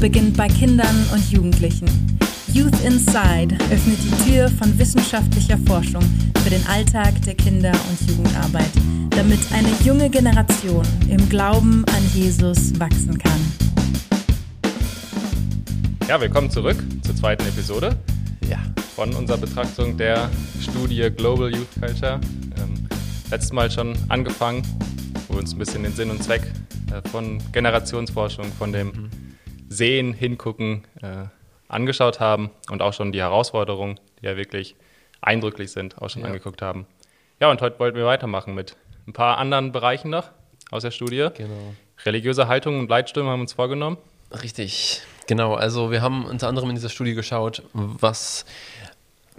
beginnt bei Kindern und Jugendlichen. Youth Inside öffnet die Tür von wissenschaftlicher Forschung für den Alltag der Kinder- und Jugendarbeit, damit eine junge Generation im Glauben an Jesus wachsen kann. Ja, willkommen zurück zur zweiten Episode Ja. von unserer Betrachtung der Studie Global Youth Culture. Ähm, letztes Mal schon angefangen, wo wir uns ein bisschen den Sinn und Zweck äh, von Generationsforschung, von dem Sehen, Hingucken äh, angeschaut haben und auch schon die Herausforderungen, die ja wirklich eindrücklich sind, auch schon Ja. angeguckt haben. Ja, und heute wollten wir weitermachen mit ein paar anderen Bereichen noch aus der Studie. Genau. Religiöse Haltung und Leitstimme haben wir uns vorgenommen. Richtig. Genau. Also wir haben unter anderem in dieser Studie geschaut, was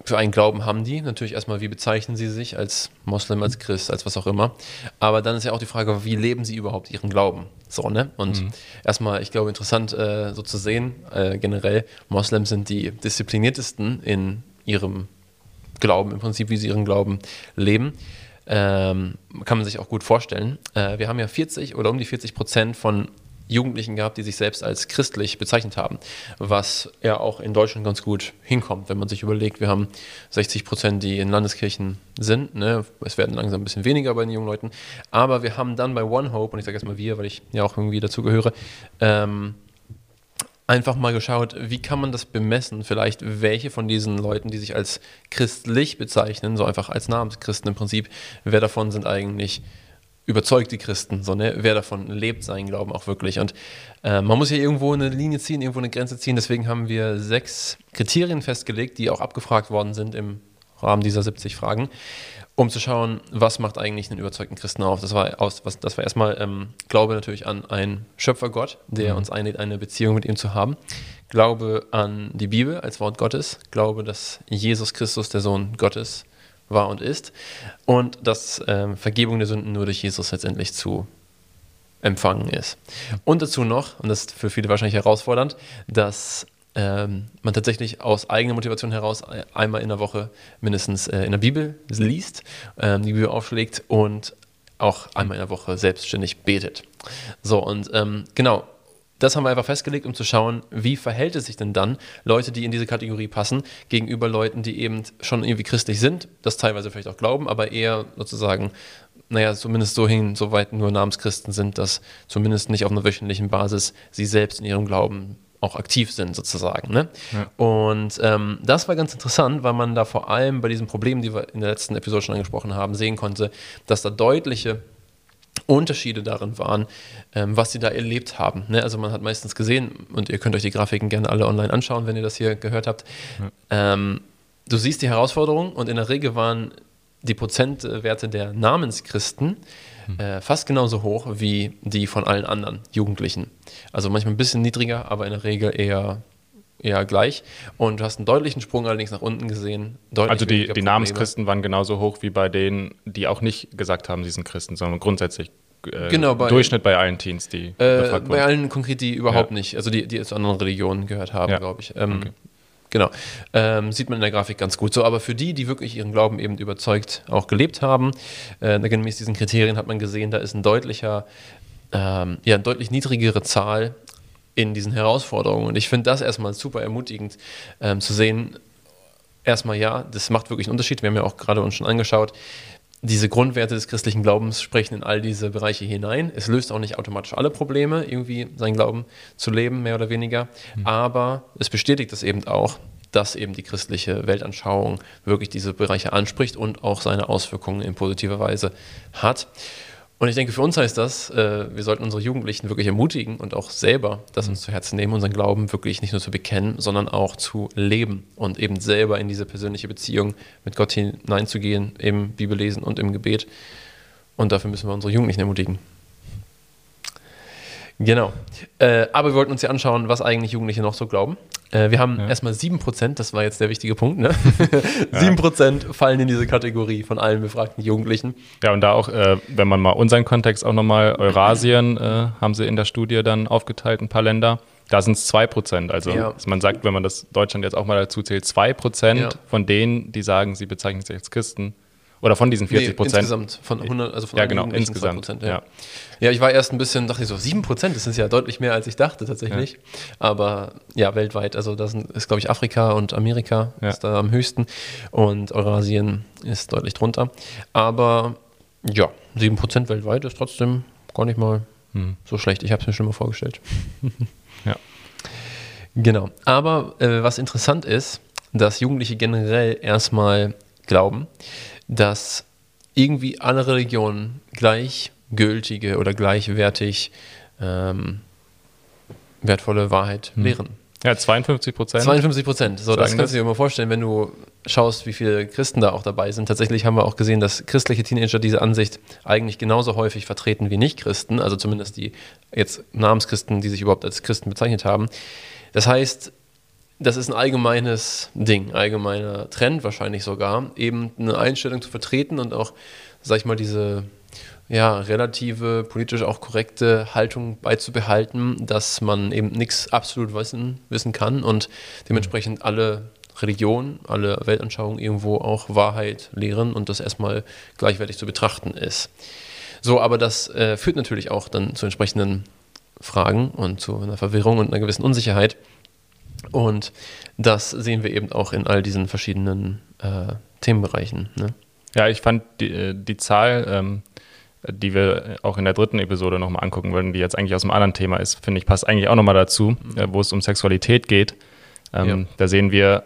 für einen Glauben haben die. Natürlich erstmal, wie bezeichnen sie sich als Moslem, als Christ, als was auch immer. Aber dann ist ja auch die Frage, wie leben sie überhaupt ihren Glauben? So, ne? Und erstmal, ich glaube, interessant äh, so zu sehen, äh, generell, Moslems sind die diszipliniertesten in ihrem Glauben, im Prinzip, wie sie ihren Glauben leben. Ähm, kann man sich auch gut vorstellen. Äh, wir haben ja 40 oder um die 40 Prozent von Jugendlichen gehabt, die sich selbst als christlich bezeichnet haben, was ja auch in Deutschland ganz gut hinkommt, wenn man sich überlegt, wir haben 60 Prozent, die in Landeskirchen sind, ne? es werden langsam ein bisschen weniger bei den jungen Leuten, aber wir haben dann bei One Hope, und ich sage jetzt mal wir, weil ich ja auch irgendwie dazugehöre, ähm, einfach mal geschaut, wie kann man das bemessen, vielleicht welche von diesen Leuten, die sich als christlich bezeichnen, so einfach als Namenschristen im Prinzip, wer davon sind eigentlich überzeugte Christen, so, ne? wer davon lebt seinen Glauben auch wirklich. Und äh, man muss ja irgendwo eine Linie ziehen, irgendwo eine Grenze ziehen, deswegen haben wir sechs Kriterien festgelegt, die auch abgefragt worden sind im Rahmen dieser 70 Fragen, um zu schauen, was macht eigentlich einen überzeugten Christen auf. Das war, aus, was, das war erstmal ähm, Glaube natürlich an einen Schöpfergott, der uns einlädt, eine Beziehung mit ihm zu haben. Glaube an die Bibel als Wort Gottes. Glaube, dass Jesus Christus der Sohn Gottes war und ist. Und dass ähm, Vergebung der Sünden nur durch Jesus letztendlich zu empfangen ist. Und dazu noch, und das ist für viele wahrscheinlich herausfordernd, dass ähm, man tatsächlich aus eigener Motivation heraus e- einmal in der Woche mindestens äh, in der Bibel liest, ähm, die Bibel aufschlägt und auch einmal in der Woche selbstständig betet. So, und ähm, genau, das haben wir einfach festgelegt, um zu schauen, wie verhält es sich denn dann Leute, die in diese Kategorie passen, gegenüber Leuten, die eben schon irgendwie christlich sind, das teilweise vielleicht auch glauben, aber eher sozusagen, naja, zumindest so hin, soweit nur Namenschristen sind, dass zumindest nicht auf einer wöchentlichen Basis sie selbst in ihrem Glauben auch aktiv sind, sozusagen. Ne? Und ähm, das war ganz interessant, weil man da vor allem bei diesen Problemen, die wir in der letzten Episode schon angesprochen haben, sehen konnte, dass da deutliche Unterschiede darin waren, ähm, was sie da erlebt haben. Ne? Also man hat meistens gesehen, und ihr könnt euch die Grafiken gerne alle online anschauen, wenn ihr das hier gehört habt. Ähm, du siehst die Herausforderung und in der Regel waren die Prozentwerte der Namenschristen äh, fast genauso hoch wie die von allen anderen Jugendlichen. Also manchmal ein bisschen niedriger, aber in der Regel eher, eher gleich. Und du hast einen deutlichen Sprung allerdings nach unten gesehen. Also die, die. Namenschristen waren genauso hoch wie bei denen, die auch nicht gesagt haben, sie sind Christen, sondern grundsätzlich äh, Genau, bei- Durchschnitt bei allen Teens, die Äh, befragt bei allen konkret, die überhaupt Ja. nicht, also die, die zu anderen Religionen gehört haben, Ja. glaube ich. Ähm, Okay. Genau. Ähm, sieht man in der Grafik ganz gut. So, aber für die, die wirklich ihren Glauben eben überzeugt auch gelebt haben, äh, gemäß diesen Kriterien hat man gesehen, da ist ein deutlicher, ähm, ja, eine deutlich niedrigere Zahl in diesen Herausforderungen. Und ich finde das erstmal super ermutigend ähm, zu sehen, erstmal ja, das macht wirklich einen Unterschied. Wir haben ja auch gerade uns schon angeschaut, diese Grundwerte des christlichen Glaubens sprechen in all diese Bereiche hinein. Es löst auch nicht automatisch alle Probleme, irgendwie seinen Glauben zu leben, mehr oder weniger. Aber es bestätigt es eben auch, dass eben die christliche Weltanschauung wirklich diese Bereiche anspricht und auch seine Auswirkungen in positiver Weise hat. Und ich denke, für uns heißt das, äh, wir sollten unsere Jugendlichen wirklich ermutigen und auch selber das uns zu Herzen nehmen, unseren Glauben wirklich nicht nur zu bekennen, sondern auch zu leben und eben selber in diese persönliche Beziehung mit Gott hineinzugehen, im Bibellesen und im Gebet. Und dafür müssen wir unsere Jugendlichen ermutigen. Genau. Äh, aber wir wollten uns ja anschauen, was eigentlich Jugendliche noch so glauben. Äh, wir haben Ja. erstmal 7%, das war jetzt der wichtige Punkt, ne? 7% fallen in diese Kategorie von allen befragten Jugendlichen. Ja, und da auch, äh, wenn man mal unseren Kontext auch nochmal, Eurasien äh, haben sie in der Studie dann aufgeteilt, ein paar Länder. Da sind es 2 Prozent. Also Ja. man sagt, wenn man das Deutschland jetzt auch mal dazu zählt, 2 Prozent Ja. von denen, die sagen, sie bezeichnen sich als Christen Oder von diesen 40 Prozent. Nee, insgesamt von 100, also von ja, genau, insgesamt. Prozent, ja. ja. ja. ich war erst ein bisschen, dachte ich so, 7 Prozent, das ist ja deutlich mehr, als ich dachte tatsächlich. Ja. Aber ja, weltweit, also das ist, glaube ich, Afrika und Amerika ja. ist da am höchsten und Eurasien ist deutlich drunter. Aber ja, 7 Prozent weltweit ist trotzdem gar nicht mal hm. so schlecht. Ich habe es mir schon mal vorgestellt. ja. Genau. Aber äh, was interessant ist, dass Jugendliche generell erstmal glauben, dass irgendwie alle Religionen gleichgültige oder gleichwertig ähm, wertvolle Wahrheit hm. lehren. Ja, 52 Prozent. 52 Prozent. So, das kannst du dir mal vorstellen, wenn du schaust, wie viele Christen da auch dabei sind. Tatsächlich haben wir auch gesehen, dass christliche Teenager diese Ansicht eigentlich genauso häufig vertreten wie Nicht-Christen, also zumindest die jetzt Namenschristen, die sich überhaupt als Christen bezeichnet haben. Das heißt, das ist ein allgemeines Ding, allgemeiner Trend wahrscheinlich sogar, eben eine Einstellung zu vertreten und auch, sag ich mal, diese ja, relative, politisch auch korrekte Haltung beizubehalten, dass man eben nichts absolut wissen, wissen kann und dementsprechend alle Religionen, alle Weltanschauungen irgendwo auch Wahrheit lehren und das erstmal gleichwertig zu betrachten ist. So, aber das äh, führt natürlich auch dann zu entsprechenden Fragen und zu einer Verwirrung und einer gewissen Unsicherheit. Und das sehen wir eben auch in all diesen verschiedenen äh, Themenbereichen. Ne? Ja, ich fand die, äh, die Zahl, ähm, die wir auch in der dritten Episode nochmal angucken würden, die jetzt eigentlich aus einem anderen Thema ist, finde ich, passt eigentlich auch nochmal dazu, mhm. äh, wo es um Sexualität geht. Ähm, ja. Da sehen wir,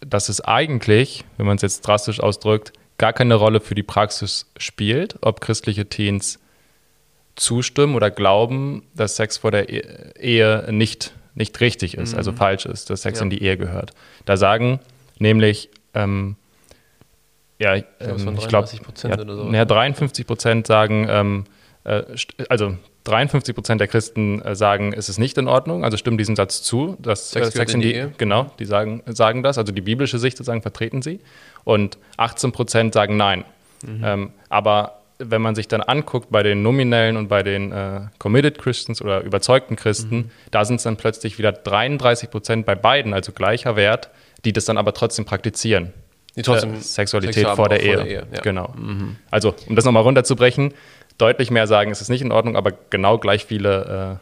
dass es eigentlich, wenn man es jetzt drastisch ausdrückt, gar keine Rolle für die Praxis spielt, ob christliche Teens zustimmen oder glauben, dass Sex vor der e-, Ehe nicht nicht richtig ist, also mhm. also falsch ist, dass Sex ja. in die Ehe gehört. Da sagen nämlich, ähm, ja, ich, ähm, ich glaube, ja, so. ja, 53 Prozent sagen, ähm, äh, also 53 Prozent der Christen äh, sagen, es ist nicht in Ordnung, also stimmen diesem Satz zu, dass Sex, äh, Sex in die, Ehe. Genau, die sagen, sagen das, also die biblische Sicht sozusagen vertreten sie. Und 18 Prozent sagen nein. Mhm. Ähm, aber wenn man sich dann anguckt bei den nominellen und bei den äh, Committed Christians oder überzeugten Christen, mhm. da sind es dann plötzlich wieder 33 Prozent bei beiden, also gleicher Wert, die das dann aber trotzdem praktizieren. Die trotzdem äh, Sexualität vor der, Ehe. Vor der Ehe ja. Genau. Mhm. Also, um das nochmal runterzubrechen, deutlich mehr sagen, es ist nicht in Ordnung, aber genau gleich viele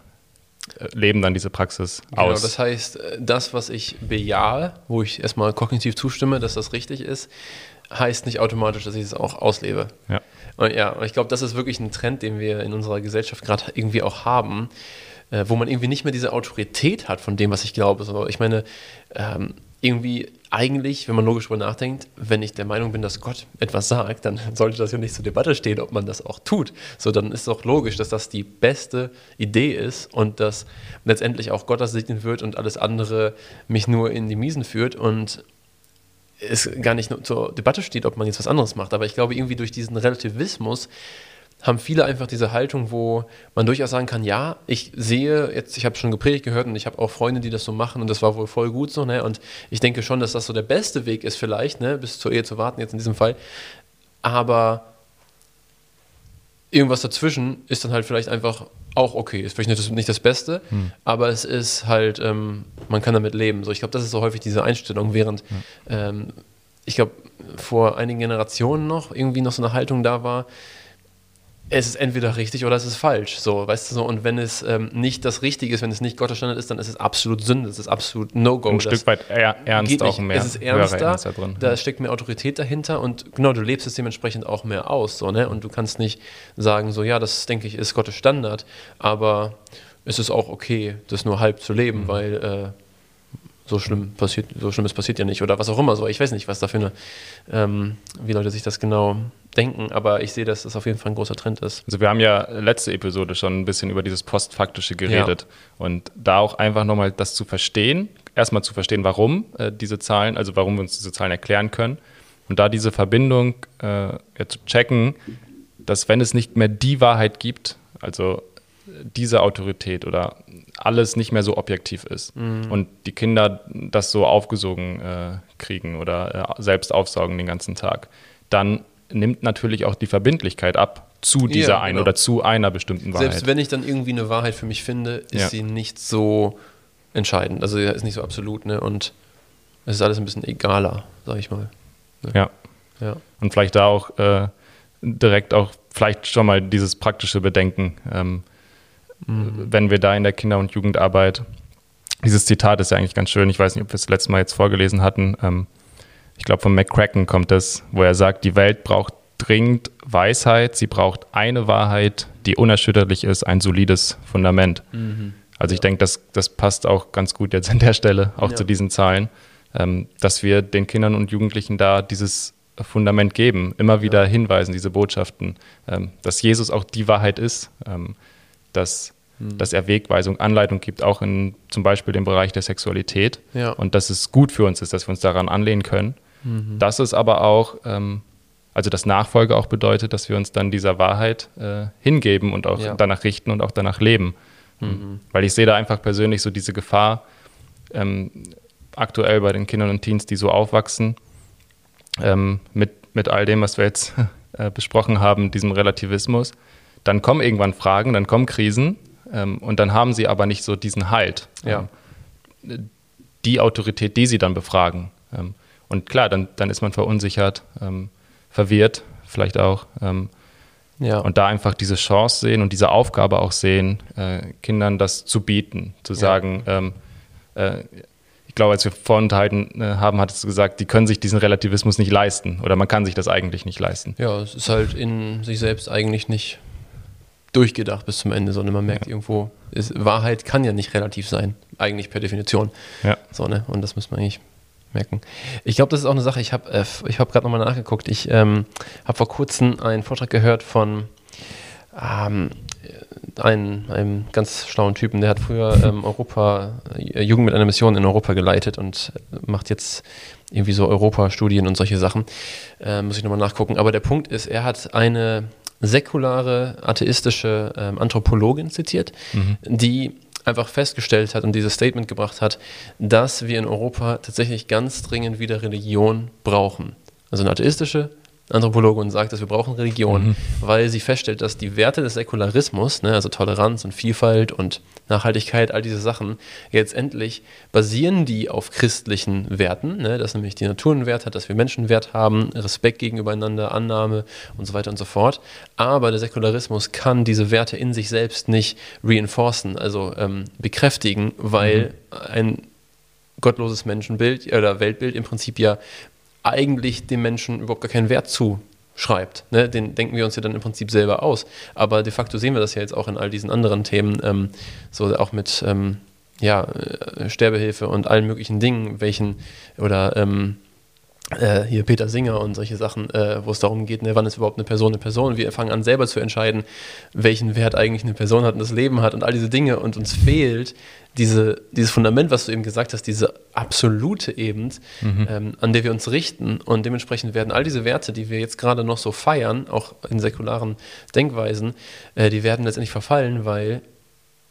äh, leben dann diese Praxis genau, aus. Das heißt, äh, das, was ich bejahe, wo ich erstmal kognitiv zustimme, dass das richtig ist, heißt nicht automatisch, dass ich es auch auslebe. Ja. Und ja, und ich glaube, das ist wirklich ein Trend, den wir in unserer Gesellschaft gerade irgendwie auch haben, äh, wo man irgendwie nicht mehr diese Autorität hat von dem, was ich glaube. So, ich meine, ähm, irgendwie eigentlich, wenn man logisch darüber nachdenkt, wenn ich der Meinung bin, dass Gott etwas sagt, dann sollte das ja nicht zur Debatte stehen, ob man das auch tut. So, dann ist doch logisch, dass das die beste Idee ist und dass letztendlich auch Gott das segnen wird und alles andere mich nur in die Miesen führt und es gar nicht zur Debatte steht, ob man jetzt was anderes macht. Aber ich glaube, irgendwie durch diesen Relativismus haben viele einfach diese Haltung, wo man durchaus sagen kann, ja, ich sehe jetzt, ich habe schon gepredigt gehört und ich habe auch Freunde, die das so machen und das war wohl voll gut so, ne? Und ich denke schon, dass das so der beste Weg ist vielleicht, ne, bis zur Ehe zu warten jetzt in diesem Fall. Aber irgendwas dazwischen ist dann halt vielleicht einfach auch okay. Ist vielleicht nicht das, nicht das Beste, hm. aber es ist halt, ähm, man kann damit leben. So, ich glaube, das ist so häufig diese Einstellung, während hm. ähm, ich glaube, vor einigen Generationen noch irgendwie noch so eine Haltung da war, es ist entweder richtig oder es ist falsch. So, weißt du so, und wenn es ähm, nicht das Richtige ist, wenn es nicht Gottes Standard ist, dann ist es absolut Sünde, es ist absolut No-Go. Ein Stück weit eher, ernst auch mehr. Es ist ernster, ernst da, drin. da steckt mehr Autorität dahinter und genau, du lebst es dementsprechend auch mehr aus. So, ne? Und du kannst nicht sagen, so, ja, das denke ich ist Gottes Standard, aber es ist auch okay, das nur halb zu leben, mhm. weil äh, so schlimm passiert, so schlimmes passiert ja nicht oder was auch immer so. Ich weiß nicht, was da für eine, ähm, wie Leute sich das genau denken, aber ich sehe, dass das auf jeden Fall ein großer Trend ist. Also wir haben ja letzte Episode schon ein bisschen über dieses Postfaktische geredet ja. und da auch einfach nochmal das zu verstehen, erstmal zu verstehen, warum äh, diese Zahlen, also warum wir uns diese Zahlen erklären können und da diese Verbindung äh, ja, zu checken, dass wenn es nicht mehr die Wahrheit gibt, also diese Autorität oder alles nicht mehr so objektiv ist mhm. und die Kinder das so aufgesogen äh, kriegen oder äh, selbst aufsaugen den ganzen Tag, dann nimmt natürlich auch die Verbindlichkeit ab zu dieser ja, einen genau. oder zu einer bestimmten Wahrheit. Selbst wenn ich dann irgendwie eine Wahrheit für mich finde, ist ja. sie nicht so entscheidend. Also ist nicht so absolut, ne? Und es ist alles ein bisschen egaler, sag ich mal. Ne? Ja. Ja. Und vielleicht da auch äh, direkt auch vielleicht schon mal dieses praktische Bedenken, ähm, wenn wir da in der Kinder- und Jugendarbeit, dieses Zitat ist ja eigentlich ganz schön, ich weiß nicht, ob wir es das letzte Mal jetzt vorgelesen hatten, ähm, ich glaube von McCracken kommt das, wo er sagt, die Welt braucht dringend Weisheit, sie braucht eine Wahrheit, die unerschütterlich ist, ein solides Fundament. Also ich denke, das, das passt auch ganz gut jetzt an der Stelle, auch Ja. zu diesen Zahlen, ähm, dass wir den Kindern und Jugendlichen da dieses Fundament geben, immer wieder hinweisen, diese Botschaften, ähm, dass Jesus auch die Wahrheit ist, ähm, dass, dass er Wegweisung, Anleitung gibt, auch in zum Beispiel dem Bereich der Sexualität Ja. und dass es gut für uns ist, dass wir uns daran anlehnen können. Dass es aber auch, ähm, also das Nachfolge auch bedeutet, dass wir uns dann dieser Wahrheit äh, hingeben und auch Ja. danach richten und auch danach leben. Weil ich sehe da einfach persönlich so diese Gefahr, ähm, aktuell bei den Kindern und Teens, die so aufwachsen, ähm, mit, mit all dem, was wir jetzt äh, besprochen haben, diesem Relativismus. Dann kommen irgendwann Fragen, dann kommen Krisen ähm, und dann haben sie aber nicht so diesen Halt, Ja. ähm, die Autorität, die sie dann befragen. Ähm, und klar, dann, dann ist man verunsichert, ähm, verwirrt vielleicht auch. Ähm, Ja. und da einfach diese Chance sehen und diese Aufgabe auch sehen, äh, Kindern das zu bieten, zu sagen, ähm, äh, ich glaube, als wir vorhin unterhalten äh, haben, hattest du gesagt, die können sich diesen Relativismus nicht leisten oder man kann sich das eigentlich nicht leisten. Ja, es ist halt in sich selbst eigentlich nicht durchgedacht bis zum Ende, sondern man merkt irgendwo, ist, Wahrheit kann ja nicht relativ sein, eigentlich per Definition. Ja. So, ne? Und das muss man eigentlich merken. Ich glaube, das ist auch eine Sache, ich habe äh, ich hab gerade nochmal nachgeguckt. Ich ähm, habe vor kurzem einen Vortrag gehört von ähm, einem, einem ganz schlauen Typen, der hat früher ähm, Europa, äh, Jugend mit einer Mission in Europa geleitet und macht jetzt irgendwie so Europa-Studien und solche Sachen. Äh, muss ich nochmal nachgucken. Aber der Punkt ist, er hat eine säkulare, atheistische ähm, Anthropologin zitiert, die einfach festgestellt hat und dieses Statement gebracht hat, dass wir in Europa tatsächlich ganz dringend wieder Religion brauchen. Also eine atheistische Anthropologin sagt, dass wir brauchen Religion, weil sie feststellt, dass die Werte des Säkularismus, ne, also Toleranz und Vielfalt und Nachhaltigkeit, all diese Sachen, jetzt endlich basieren die auf christlichen Werten, ne, dass nämlich die Natur einen Wert hat, dass wir Menschen einen Wert haben, Respekt gegenübereinander, Annahme und so weiter und so fort. Aber der Säkularismus kann diese Werte in sich selbst nicht reinforcen, also ähm, bekräftigen, weil ein gottloses Menschenbild oder Weltbild im Prinzip ja eigentlich dem Menschen überhaupt gar keinen Wert zuschreibt. Ne? Den denken wir uns ja dann im Prinzip selber aus. Aber de facto sehen wir das ja jetzt auch in all diesen anderen Themen, ähm, so auch mit ähm, ja, äh, Sterbehilfe und allen möglichen Dingen, welchen oder ähm, äh, hier Peter Singer und solche Sachen, äh, wo es darum geht, ne, wann ist überhaupt eine Person eine Person. Wir fangen an selber zu entscheiden, welchen Wert eigentlich eine Person hat und das Leben hat und all diese Dinge. Und uns fehlt diese, dieses Fundament, was du eben gesagt hast, diese absolute eben, ähm, an der wir uns richten. Und dementsprechend werden all diese Werte, die wir jetzt gerade noch so feiern, auch in säkularen Denkweisen, äh, die werden letztendlich verfallen, weil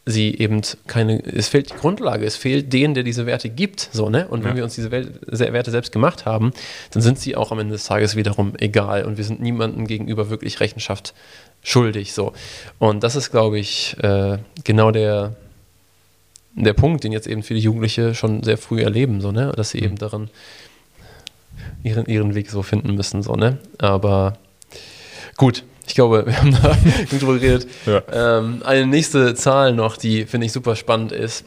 sie eben keine, es fehlt die Grundlage, es fehlt den, der diese Werte gibt, so, ne? Und wenn Ja. wir uns diese Werte selbst gemacht haben, dann sind sie auch am Ende des Tages wiederum egal und wir sind niemandem gegenüber wirklich Rechenschaft schuldig, so. Und das ist, glaube ich, äh, genau der, der Punkt, den jetzt eben viele Jugendliche schon sehr früh erleben, so, ne? Dass sie eben daran ihren, ihren Weg so finden müssen, so, ne? Aber gut, ich glaube, wir haben da drüber geredet. Ja. Ähm, eine nächste Zahl noch, die finde ich super spannend ist.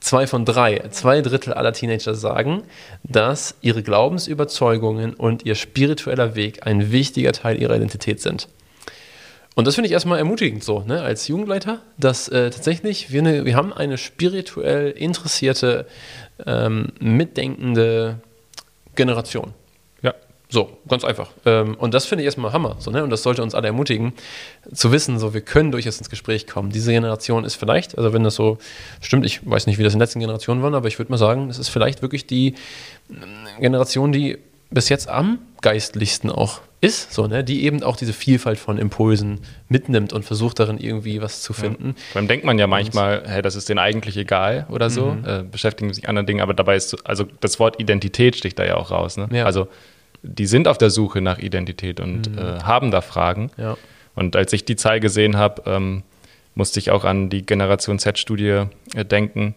Zwei von drei, zwei Drittel aller Teenager sagen, dass ihre Glaubensüberzeugungen und ihr spiritueller Weg ein wichtiger Teil ihrer Identität sind. Und das finde ich erstmal ermutigend so, ne, als Jugendleiter, dass äh, tatsächlich wir, eine, wir haben eine spirituell interessierte, ähm, mitdenkende Generation. Ja. So, ganz einfach. Ähm, und das finde ich erstmal Hammer. So, ne? Und das sollte uns alle ermutigen, zu wissen, so, wir können durchaus ins Gespräch kommen. Diese Generation ist vielleicht, also wenn das so stimmt, ich weiß nicht, wie das in den letzten Generationen war, aber ich würde mal sagen, es ist vielleicht wirklich die äh, Generation, die bis jetzt am geistlichsten auch ist, so, ne? die eben auch diese Vielfalt von Impulsen mitnimmt und versucht darin irgendwie was zu finden. Vor allem denkt man ja manchmal, hey, das ist denen eigentlich egal oder so, Mhm. äh, beschäftigen sich anderen Dingen, aber dabei ist, so- also das Wort Identität sticht da ja auch raus. Ne? Ja. Also die sind auf der Suche nach Identität und äh, haben da Fragen. Mhm. Ja. Und als ich die Zahl gesehen habe, ähm, musste ich auch an die Generation Z-Studie äh, denken,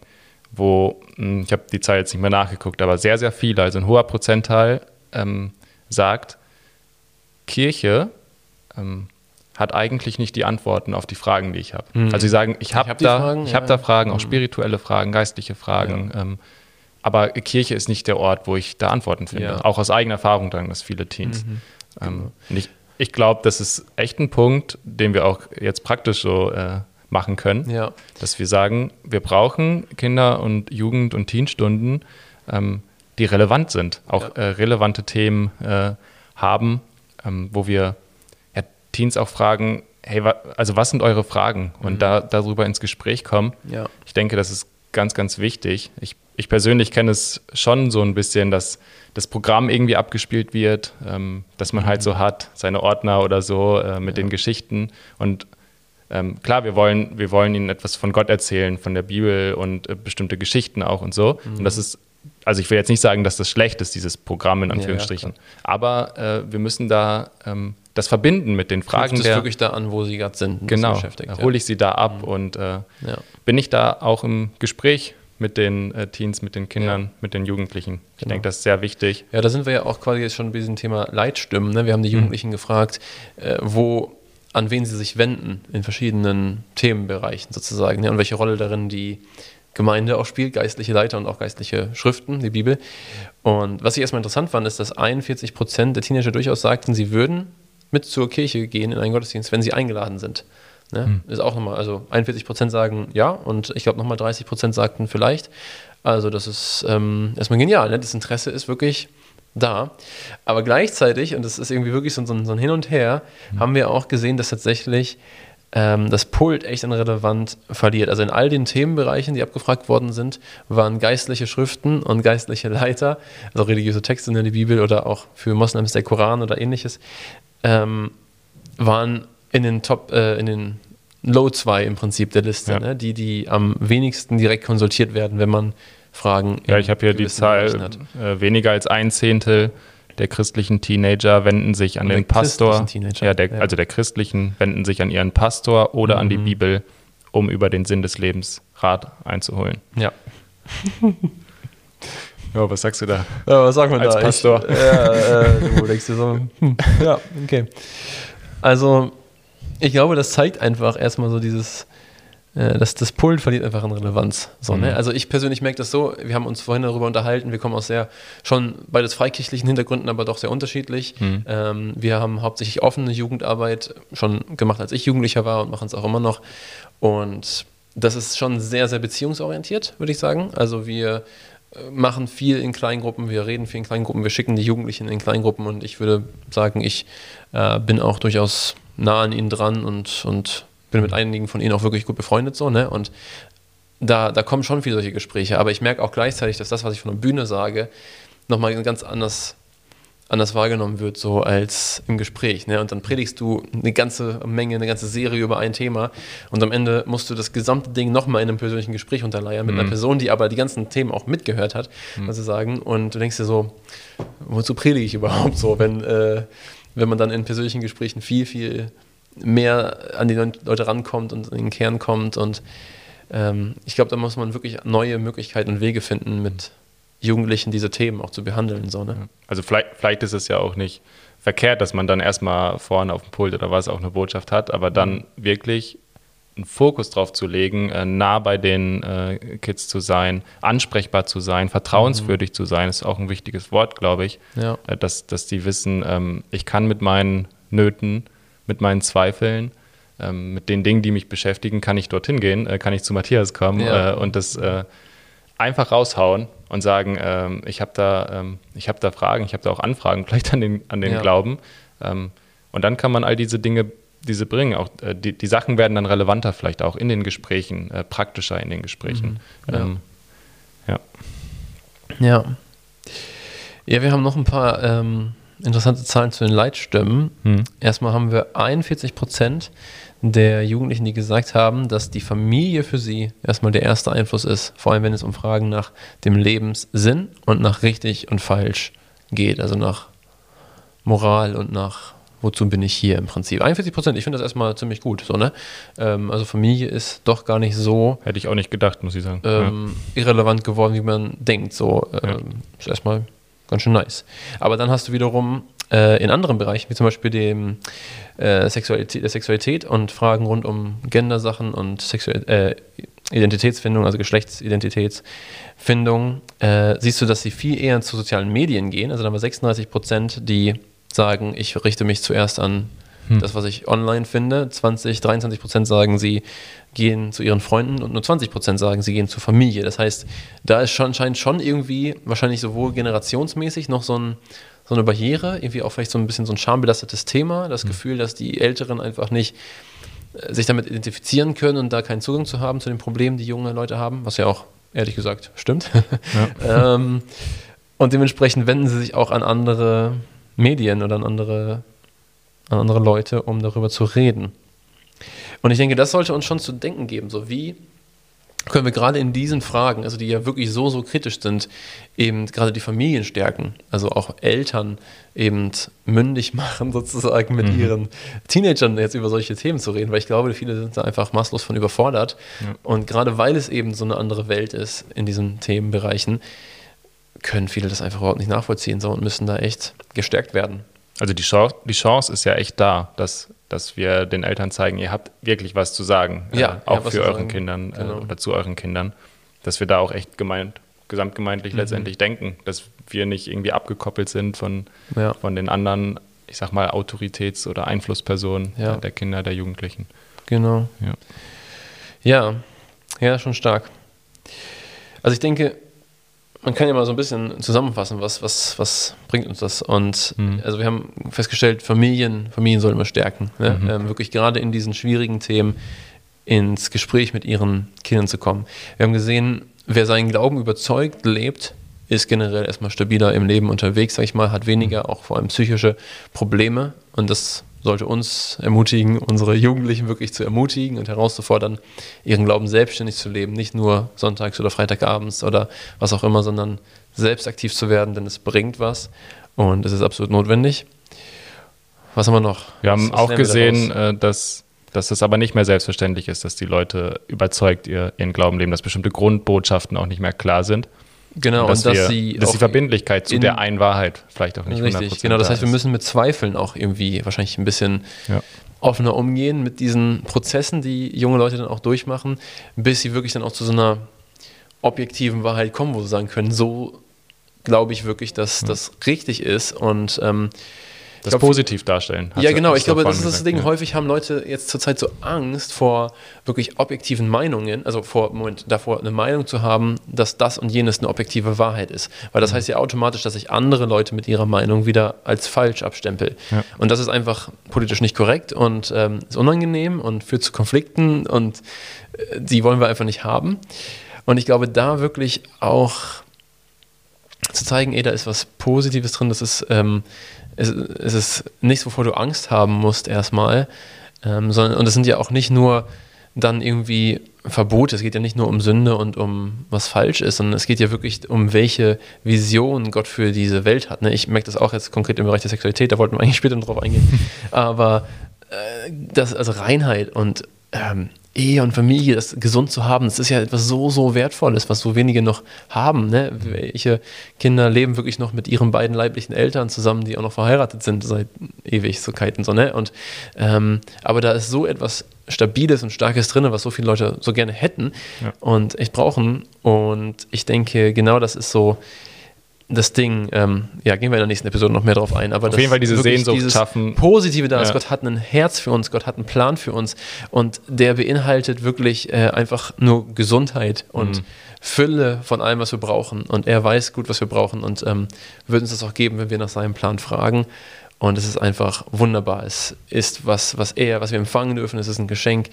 wo, mh, ich habe die Zahl jetzt nicht mehr nachgeguckt, aber sehr, sehr viele, also ein hoher Prozentteil ähm, sagt, Kirche ähm, hat eigentlich nicht die Antworten auf die Fragen, die ich habe. Mhm. Also sie sagen, ich habe hab da, Fragen, ich ja. habe da Fragen, auch Mhm. spirituelle Fragen, geistliche Fragen. Ähm, aber Kirche ist nicht der Ort, wo ich da Antworten finde. Ja. Auch aus eigener Erfahrung sagen das viele Teens. Mhm. Ähm, und ich ich glaube, das ist echt ein Punkt, den wir auch jetzt praktisch so äh, machen können Ja. dass wir sagen, wir brauchen Kinder- und Jugend- und Teenstunden, ähm, die relevant sind, auch Ja. äh, relevante Themen äh, haben, ähm, wo wir ja, Teens auch fragen, hey, wa also was sind eure Fragen? Und da, darüber ins Gespräch kommen. Ich denke, das ist ganz, ganz wichtig. Ich, ich persönlich kenne es schon so ein bisschen, dass das Programm irgendwie abgespielt wird, ähm, dass man halt so hat, seine Ordner oder so äh, mit den Geschichten. Und ähm, klar, wir wollen, wir wollen ihnen etwas von Gott erzählen, von der Bibel und äh, bestimmte Geschichten auch und so. Und das ist, also ich will jetzt nicht sagen, dass das schlecht ist, dieses Programm in ja, Anführungsstrichen. Aber äh, wir müssen da ähm, das verbinden mit den Fragen Knüpft es wirklich da an, wo sie gerade sind. Genau, beschäftigt, hole ich sie da ab und äh, Ja. bin ich da auch im Gespräch mit den äh, Teens, mit den Kindern, mit den Jugendlichen. Ich Genau. denke, das ist sehr wichtig. Ja, da sind wir ja auch quasi jetzt schon bei diesem Thema Leitstimmen. Ne? Wir haben die Jugendlichen gefragt, äh, wo, an wen sie sich wenden in verschiedenen Themenbereichen sozusagen ne? und welche Rolle darin die Gemeinde auch spielt, geistliche Leiter und auch geistliche Schriften, die Bibel. Und was ich erstmal interessant fand, ist, dass 41 Prozent der Teenager durchaus sagten, sie würden mit zur Kirche gehen in einen Gottesdienst, wenn sie eingeladen sind. Ne? Ist auch nochmal, also 41 Prozent sagen ja und ich glaube nochmal 30 Prozent sagten vielleicht. Also das ist ähm, erstmal genial. Ne? Das Interesse ist wirklich da. Aber gleichzeitig, und das ist irgendwie wirklich so, ein- so ein Hin und Her, haben wir auch gesehen, dass tatsächlich ähm, das Pult echt an Relevanz verliert. Also in all den Themenbereichen, die abgefragt worden sind, waren geistliche Schriften und geistliche Leiter, also religiöse Texte in der Bibel oder auch für Moslems der Koran oder ähnliches, ähm, waren in den Top, äh, in den Low 2 im Prinzip der Liste, Ja. ne? die, die am wenigsten direkt konsultiert werden, wenn man Fragen Ja, in ich habe hier die Zahl, äh, weniger als ein Zehntel der christlichen Teenager wenden sich an Der den Pastor, ja, der, ja. also der christlichen wenden sich an ihren Pastor oder an die Mhm. Bibel, um über den Sinn des Lebens Rat einzuholen. Ja. Ja, was sagst du da? Ja, was sagt man Als da? Pastor. Ich, ja, äh, du denkst dir so, hm, ja, okay. Also, ich glaube, das zeigt einfach erstmal so dieses, äh, dass das Pult verliert einfach an Relevanz. So, Mhm. ne? Also ich persönlich merke das so, wir haben uns vorhin darüber unterhalten, wir kommen aus sehr, schon beides freikirchlichen Hintergründen, aber doch sehr unterschiedlich. Mhm. Ähm, wir haben hauptsächlich offene Jugendarbeit schon gemacht, als ich Jugendlicher war und machen es auch immer noch. Und das ist schon sehr, sehr beziehungsorientiert, würde ich sagen. Also wir äh, machen viel in Kleingruppen, wir reden viel in Kleingruppen, wir schicken die Jugendlichen in Kleingruppen und ich würde sagen, ich äh, bin auch durchaus nah an ihnen dran und, und bin mit einigen von ihnen auch wirklich gut befreundet so, ne? Und da, da kommen schon viele solche Gespräche, aber ich merke auch gleichzeitig, dass das, was ich von der Bühne sage, nochmal ganz anders, anders wahrgenommen wird, so als im Gespräch. Ne? Und dann predigst du eine ganze Menge, eine ganze Serie über ein Thema und am Ende musst du das gesamte Ding nochmal in einem persönlichen Gespräch unterleiern mit einer Mhm. Person, die aber die ganzen Themen auch mitgehört hat, was sie sagen. Und du denkst dir so, wozu predige ich überhaupt so, wenn, äh, wenn man dann in persönlichen Gesprächen viel, viel mehr an die Leu- Leute rankommt und in den Kern kommt. Und ähm, ich glaube, da muss man wirklich neue Möglichkeiten und Wege finden, mit Jugendlichen diese Themen auch zu behandeln. So, ne? Also vielleicht, vielleicht ist es ja auch nicht verkehrt, dass man dann erstmal vorne auf dem Pult oder was auch eine Botschaft hat, aber dann wirklich einen Fokus drauf zu legen, äh, nah bei den äh, Kids zu sein, ansprechbar zu sein, vertrauenswürdig zu sein, ist auch ein wichtiges Wort, glaube ich. Ja. Äh, dass, dass die wissen, ähm, ich kann mit meinen Nöten, mit meinen Zweifeln, ähm, mit den Dingen, die mich beschäftigen, kann ich dorthin gehen, äh, kann ich zu Matthias kommen Ja. äh, und das äh, einfach raushauen und sagen, ähm, ich habe da, ähm, ich hab da Fragen, ich habe da auch Anfragen, vielleicht an den, an den Ja. Glauben. Ähm, und dann kann man all diese Dinge, diese bringen. Auch äh, die, die Sachen werden dann relevanter, vielleicht auch in den Gesprächen, äh, praktischer in den Gesprächen. Mhm. Ja. Ähm, ja. Ja. Ja, wir haben noch ein paar ähm, interessante Zahlen zu den Leitstimmen. Hm. Erstmal haben wir 41 Prozent der Jugendlichen, die gesagt haben, dass die Familie für sie erstmal der erste Einfluss ist, vor allem wenn es um Fragen nach dem Lebenssinn und nach richtig und falsch geht, also nach Moral und nach wozu bin ich hier im Prinzip. 41 Prozent, ich finde das erstmal ziemlich gut. So, ne? ähm, also Familie ist doch gar nicht so Hätte ich auch nicht gedacht, muss ich sagen. ähm, irrelevant geworden, wie man denkt. So ähm, Ja. ist erstmal ganz schön nice. Aber dann hast du wiederum äh, in anderen Bereichen, wie zum Beispiel dem äh, Sexualität, der Sexualität und Fragen rund um Gender-Sachen und Sexual äh, Identitätsfindung, also Geschlechtsidentitätsfindung, äh, siehst du, dass sie viel eher zu sozialen Medien gehen. Also da haben wir 36 Prozent, die sagen, ich richte mich zuerst an hm. das, was ich online finde. 20, 23 Prozent sagen, sie gehen zu ihren Freunden und nur 20 Prozent sagen, sie gehen zur Familie. Das heißt, da ist schon, scheint schon irgendwie, wahrscheinlich sowohl generationsmäßig noch so, ein, so eine Barriere, irgendwie auch vielleicht so ein bisschen so ein schambelastetes Thema, das hm. Gefühl, dass die Älteren einfach nicht äh, sich damit identifizieren können und da keinen Zugang zu haben zu den Problemen, die junge Leute haben, was ja auch ehrlich gesagt stimmt. Ja. ähm, und dementsprechend wenden sie sich auch an andere Medien oder an andere an andere Leute, um darüber zu reden. Und ich denke, das sollte uns schon zu denken geben, so wie können wir gerade in diesen Fragen, also die ja wirklich so, so kritisch sind, eben gerade die Familien stärken, also auch Eltern eben mündig machen, sozusagen mit mhm. ihren Teenagern jetzt über solche Themen zu reden, weil ich glaube, viele sind da einfach maßlos von überfordert. Ja. Und gerade weil es eben so eine andere Welt ist in diesen Themenbereichen, können viele das einfach überhaupt nicht nachvollziehen so, und müssen da echt gestärkt werden. Also die Chance, die Chance ist ja echt da, dass, dass wir den Eltern zeigen, ihr habt wirklich was zu sagen. Ja, äh, auch für euren sagen. Kindern äh, genau. äh, oder zu euren Kindern. Dass wir da auch echt gemeint, gesamtgemeindlich mhm. letztendlich denken, dass wir nicht irgendwie abgekoppelt sind von, ja. von den anderen, ich sag mal, Autoritäts- oder Einflusspersonen ja. der Kinder, der Jugendlichen. Genau. Ja. ja, ja, schon stark. Also ich denke, man kann ja mal so ein bisschen zusammenfassen, was, was, was bringt uns das? Und mhm. also wir haben festgestellt, Familien, Familien sollen wir stärken. Ne? Mhm. Ähm, wirklich gerade in diesen schwierigen Themen ins Gespräch mit ihren Kindern zu kommen. Wir haben gesehen, wer seinen Glauben überzeugt lebt, ist generell erstmal stabiler im Leben unterwegs, sag ich mal, hat weniger auch vor allem psychische Probleme und das sollte uns ermutigen, unsere Jugendlichen wirklich zu ermutigen und herauszufordern, ihren Glauben selbstständig zu leben, nicht nur sonntags oder freitagabends oder was auch immer, sondern selbst aktiv zu werden, denn es bringt was und es ist absolut notwendig. Was haben wir noch? Wir haben was auch gesehen, wir äh, dass, dass es aber nicht mehr selbstverständlich ist, dass die Leute überzeugt ihr, ihren Glauben leben, dass bestimmte Grundbotschaften auch nicht mehr klar sind. Genau, und dass, und dass wir, sie. Dass die Verbindlichkeit zu der einen Wahrheit vielleicht auch nicht richtig, 100% Genau, das heißt, wir müssen mit Zweifeln auch irgendwie wahrscheinlich ein bisschen ja. offener umgehen mit diesen Prozessen, die junge Leute dann auch durchmachen, bis sie wirklich dann auch zu so einer objektiven Wahrheit kommen, wo sie sagen können, so glaube ich wirklich, dass ja. das richtig ist und ähm, das glaub, positiv darstellen. Ja, genau. Ich glaube, das ist das Ding. Ja. Häufig haben Leute jetzt zurzeit so Angst vor wirklich objektiven Meinungen, also vor, Moment, davor eine Meinung zu haben, dass das und jenes eine objektive Wahrheit ist. Weil das mhm. heißt ja automatisch, dass ich andere Leute mit ihrer Meinung wieder als falsch abstempel. Ja. Und das ist einfach politisch nicht korrekt und ähm, ist unangenehm und führt zu Konflikten und äh, die wollen wir einfach nicht haben. Und ich glaube, da wirklich auch zu zeigen, ey, da ist was Positives drin, das ist ähm, es, es ist nichts, wovor du Angst haben musst erstmal, ähm, sondern, und es sind ja auch nicht nur dann irgendwie Verbote, es geht ja nicht nur um Sünde und um was falsch ist, sondern es geht ja wirklich um welche Vision Gott für diese Welt hat. Ne? Ich merke das auch jetzt konkret im Bereich der Sexualität, da wollten wir eigentlich später drauf eingehen. Aber äh, das, also Reinheit und ähm, Ehe und Familie, das gesund zu haben, das ist ja etwas so, so Wertvolles, was so wenige noch haben. Ne? Welche Kinder leben wirklich noch mit ihren beiden leiblichen Eltern zusammen, die auch noch verheiratet sind seit Ewigkeiten. So, ne? und, ähm, aber da ist so etwas Stabiles und Starkes drin, was so viele Leute so gerne hätten ja. und echt brauchen. Und ich denke, genau das ist so das Ding, ähm, ja, gehen wir in der nächsten Episode noch mehr drauf ein, aber auf jeden Fall diese Sehnsucht schaffen. Positive da ist, ja. Gott hat ein Herz für uns, Gott hat einen Plan für uns und der beinhaltet wirklich äh, einfach nur Gesundheit und mhm. Fülle von allem, was wir brauchen und er weiß gut, was wir brauchen und ähm, wird uns das auch geben, wenn wir nach seinem Plan fragen und es ist einfach wunderbar. Es ist was, was er, was wir empfangen dürfen, es ist ein Geschenk,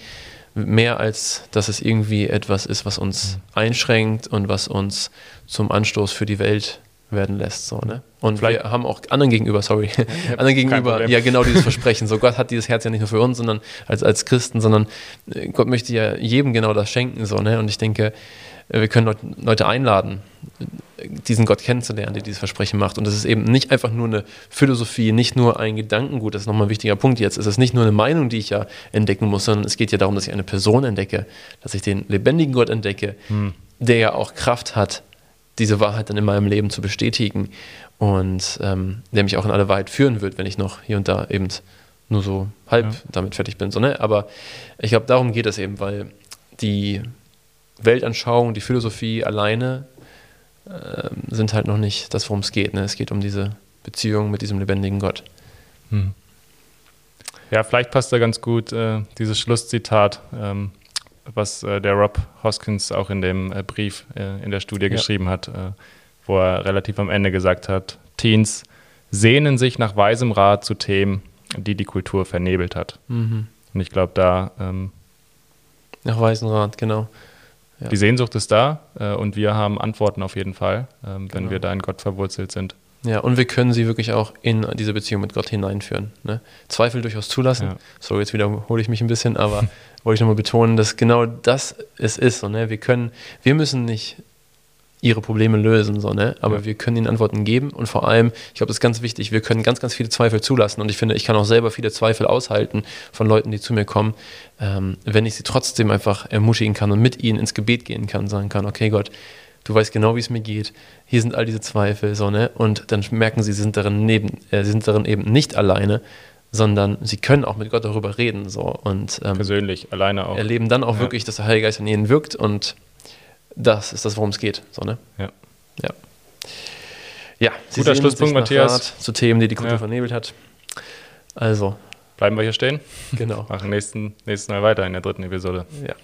mehr als dass es irgendwie etwas ist, was uns mhm. einschränkt und was uns zum Anstoß für die Welt werden lässt. So, ne? Und Vielleicht wir haben auch anderen gegenüber, sorry, anderen gegenüber, ja genau dieses Versprechen. So, Gott hat dieses Herz ja nicht nur für uns, sondern als, als Christen, sondern äh, Gott möchte ja jedem genau das schenken. So, ne? Und ich denke, äh, wir können Leute einladen, diesen Gott kennenzulernen, der dieses Versprechen macht. Und das ist eben nicht einfach nur eine Philosophie, nicht nur ein Gedankengut, das ist nochmal ein wichtiger Punkt jetzt. Es ist nicht nur eine Meinung, die ich ja entdecken muss, sondern es geht ja darum, dass ich eine Person entdecke, dass ich den lebendigen Gott entdecke, hm. der ja auch Kraft hat, diese Wahrheit dann in meinem Leben zu bestätigen und ähm, der mich auch in alle Wahrheit führen wird, wenn ich noch hier und da eben nur so halb ja. damit fertig bin. So, ne? Aber ich glaube, darum geht es eben, weil die Weltanschauung, die Philosophie alleine äh, sind halt noch nicht das, worum es geht. Ne? Es geht um diese Beziehung mit diesem lebendigen Gott. Hm. Ja, vielleicht passt da ganz gut äh, dieses Schlusszitat, ähm, was äh, der Rob Hoskins auch in dem äh, Brief äh, in der Studie ja. geschrieben hat, äh, wo er relativ am Ende gesagt hat, Teens sehnen sich nach weisem Rat zu Themen, die die Kultur vernebelt hat. Mhm. Und ich glaube, da... Ähm, nach weisem Rat, genau. Ja. Die Sehnsucht ist da äh, und wir haben Antworten auf jeden Fall, ähm, wenn genau. wir da in Gott verwurzelt sind. Ja, und wir können sie wirklich auch in diese Beziehung mit Gott hineinführen. Ne? Zweifel durchaus zulassen. Ja. So, jetzt wiederhole ich mich ein bisschen, aber wollte ich nochmal betonen, dass genau das es ist. So, ne? Wir können, wir müssen nicht ihre Probleme lösen, so, ne? aber ja. wir können ihnen Antworten geben und vor allem, ich glaube, das ist ganz wichtig, wir können ganz, ganz viele Zweifel zulassen und ich finde, ich kann auch selber viele Zweifel aushalten von Leuten, die zu mir kommen, ähm, wenn ich sie trotzdem einfach ermutigen kann und mit ihnen ins Gebet gehen kann, sagen kann, okay Gott, du weißt genau, wie es mir geht, hier sind all diese Zweifel, so, ne? Und dann merken sie, sie sind darin, neben, äh, sie sind darin eben nicht alleine, sondern sie können auch mit Gott darüber reden, so. Und ähm, persönlich, alleine auch. Erleben dann auch ja. wirklich, dass der Heilige Geist an ihnen wirkt und das ist das, worum es geht, so, ne? Ja. Ja. Ja, guter Schlusspunkt, Matthias. zu Themen, die die Kultur ja. vernebelt hat. Also. Bleiben wir hier stehen? Genau. Machen nächsten, nächsten Mal weiter in der dritten Episode. Ja.